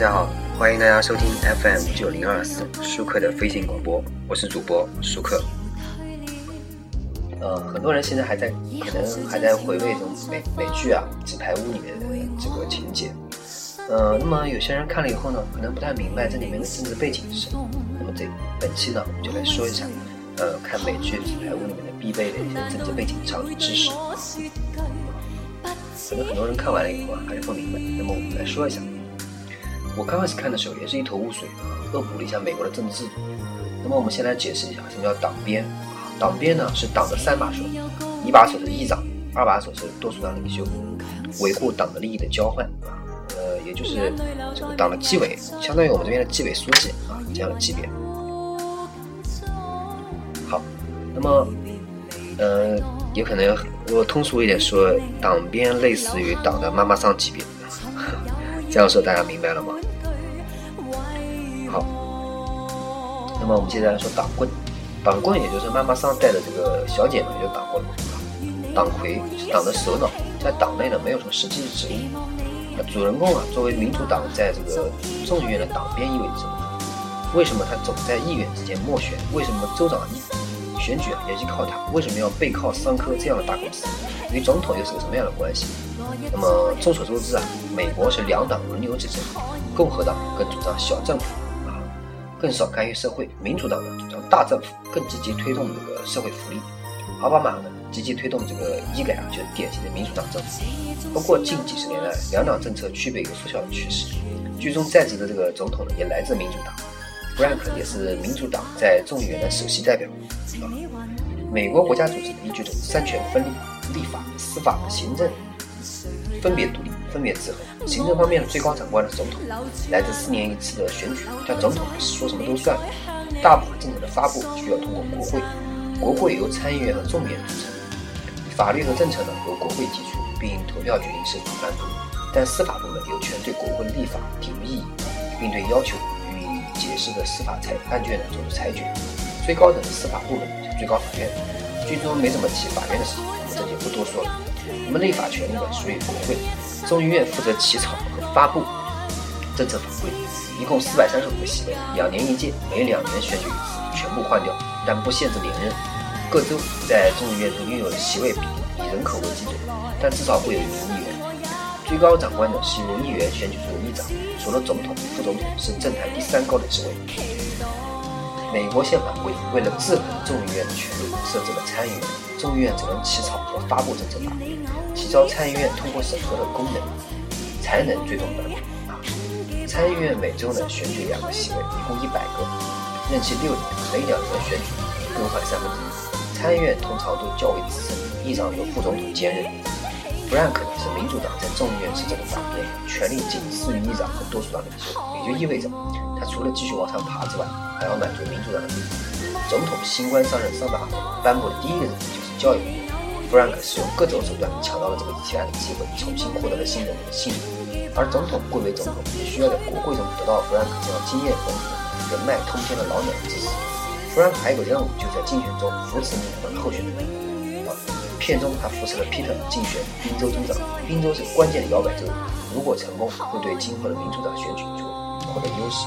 大家好，欢迎大家收听 FM 九零二四舒克的飞行广播，我是主播舒克。呃，很多人现在还在，可能还在回味这种美美剧啊《纸牌屋》里面的这个情节。呃，那么有些人看了以后呢，可能不太明白这里面的政治背景是什么。那么这本期呢，我们就来说一下，呃，看美剧《纸牌屋》里面的必备的一些政治背景常识知识。可能很多人看完了以后啊，还是不明白。那么我们来说一下。我刚开始看的时候也是一头雾水啊，恶补了一下美国的政治制度。那么我们先来解释一下什么叫党鞭啊？党鞭呢是党的三把手，一把手是议长，二把手是多数党领袖，维护党的利益的交换啊，呃，也就是这个党的纪委，相当于我们这边的纪委书记啊这样的级别。好，那么呃，有可能我通俗一点说，党鞭类似于党的妈妈桑级别。这样说大家明白了吗？好，那么我们接下来说党棍，党棍也就是妈妈桑带的这个小姐们，就是党棍。党魁是党的首脑，在党内呢没有什么实际的职务。那主人公啊，作为民主党在这个众议院的党鞭意味着什么？为什么他总在议员之间斡旋？为什么州长一选举也依靠他？为什么要背靠桑科这样的大公司？与总统又是个什么样的关系？那么众所周知啊，美国是两党轮流执政，共和党更主张小政府啊，更少干预社会；民主党呢主张大政府，更积极推动这个社会福利。奥巴马呢积极推动这个医改啊，就是典型的民主党政府。不过近几十年来，两党政策区别有缩小的趋势。居中在职的这个总统呢也来自民主党，Frank 也是民主党在众议院的首席代表。美国国家组织依据着三权分立，立法、司法、行政。分别独立，分别制衡。行政方面的最高长官是总统，来自四年一次的选举，但总统不是说什么都算。大部分政策的发布需要通过国会，国会由参议院和众议院组成。法律和政策呢由国会提出，并投票决定是否颁布。但司法部门有权对国会立法提出异议，并对要求解释的司法裁案卷呢做出裁决。最高的司法部门是最高法院。剧中没怎么提法院的事，我们这就不多说了。那么立法权力呢属于国会，众议院负责起草和发布政策法规，一共四百三十五个席位，两年一届，每两年选举一次，全部换掉，但不限制连任。各州在众议院中拥有的席位比以人口为基准，但至少会有一名议员。最高长官呢是议员选举出的议长，除了总统、副总统是政坛第三高的职位。美国宪法规定，为了制衡众议院的权力，设置了参议院。众议院只能起草和发布政策法规，提交参议院通过审核的功能，才能最终颁布。参议院每周呢选举两个席位，一共一百个，任期六年，每两年选举更换三分之一。参议院通常都较为资深，议长由副总统兼任。Frank 是民主党在众议院执政的党鞭，权力仅次于议长和多数党领袖，也就意味着。他除了继续往上爬之外，还要满足民主党的利益。总统新官上任三把火，颁布的第一个任务就是教育。弗兰克使用各种手段抢到了这个提案的机会，重新获得了新人们的信任。而总统贵为总统，也需要在国会中得到弗兰克这样经验丰富、人脉通天的老鸟的支持。弗兰克还有个任务，就是在竞选中扶持民主党候选人。片中他扶持了 Peter 竞选宾州州长，宾州是关键的摇摆州，如果成功，会对今后的民主党选举就获得优势。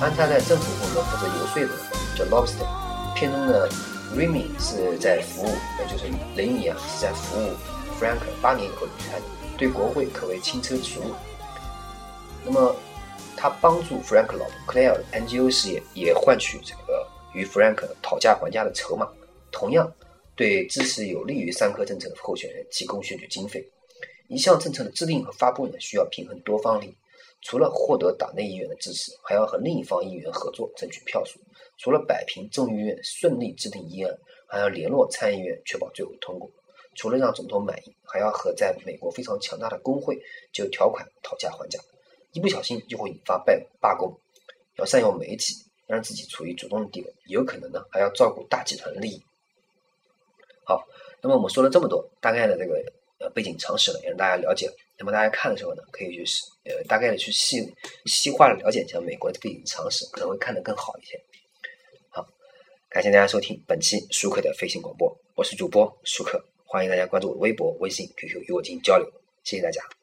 安插在政府部门负责游说的叫 Lobster，片中的 Remy 是在服务，也就是雷米啊是在服务 Frank 八年以后离开，对国会可谓轻车熟路。那么他帮助 Frank 老婆 Claire 的 NGO 事业，也换取这个与 Frank 讨价还价的筹码，同样对支持有利于三科政策的候选人提供选举经费。一项政策的制定和发布呢，需要平衡多方利益。除了获得党内议员的支持，还要和另一方议员合作争取票数；除了摆平众议院顺利制定议案，还要联络参议院确保最后通过；除了让总统满意，还要和在美国非常强大的工会就条款讨价还价。一不小心就会引发罢罢工。要善用媒体，让自己处于主动的地位，有可能呢还要照顾大集团的利益。好，那么我们说了这么多，大概的这个呃背景常识呢，也让大家了解。那么大家看的时候呢，可以去呃大概的去细细化的了解一下美国的背景常识，可能会看得更好一些。好，感谢大家收听本期舒克的飞行广播，我是主播舒克，欢迎大家关注我的微博、微信、QQ 与我进行交流，谢谢大家。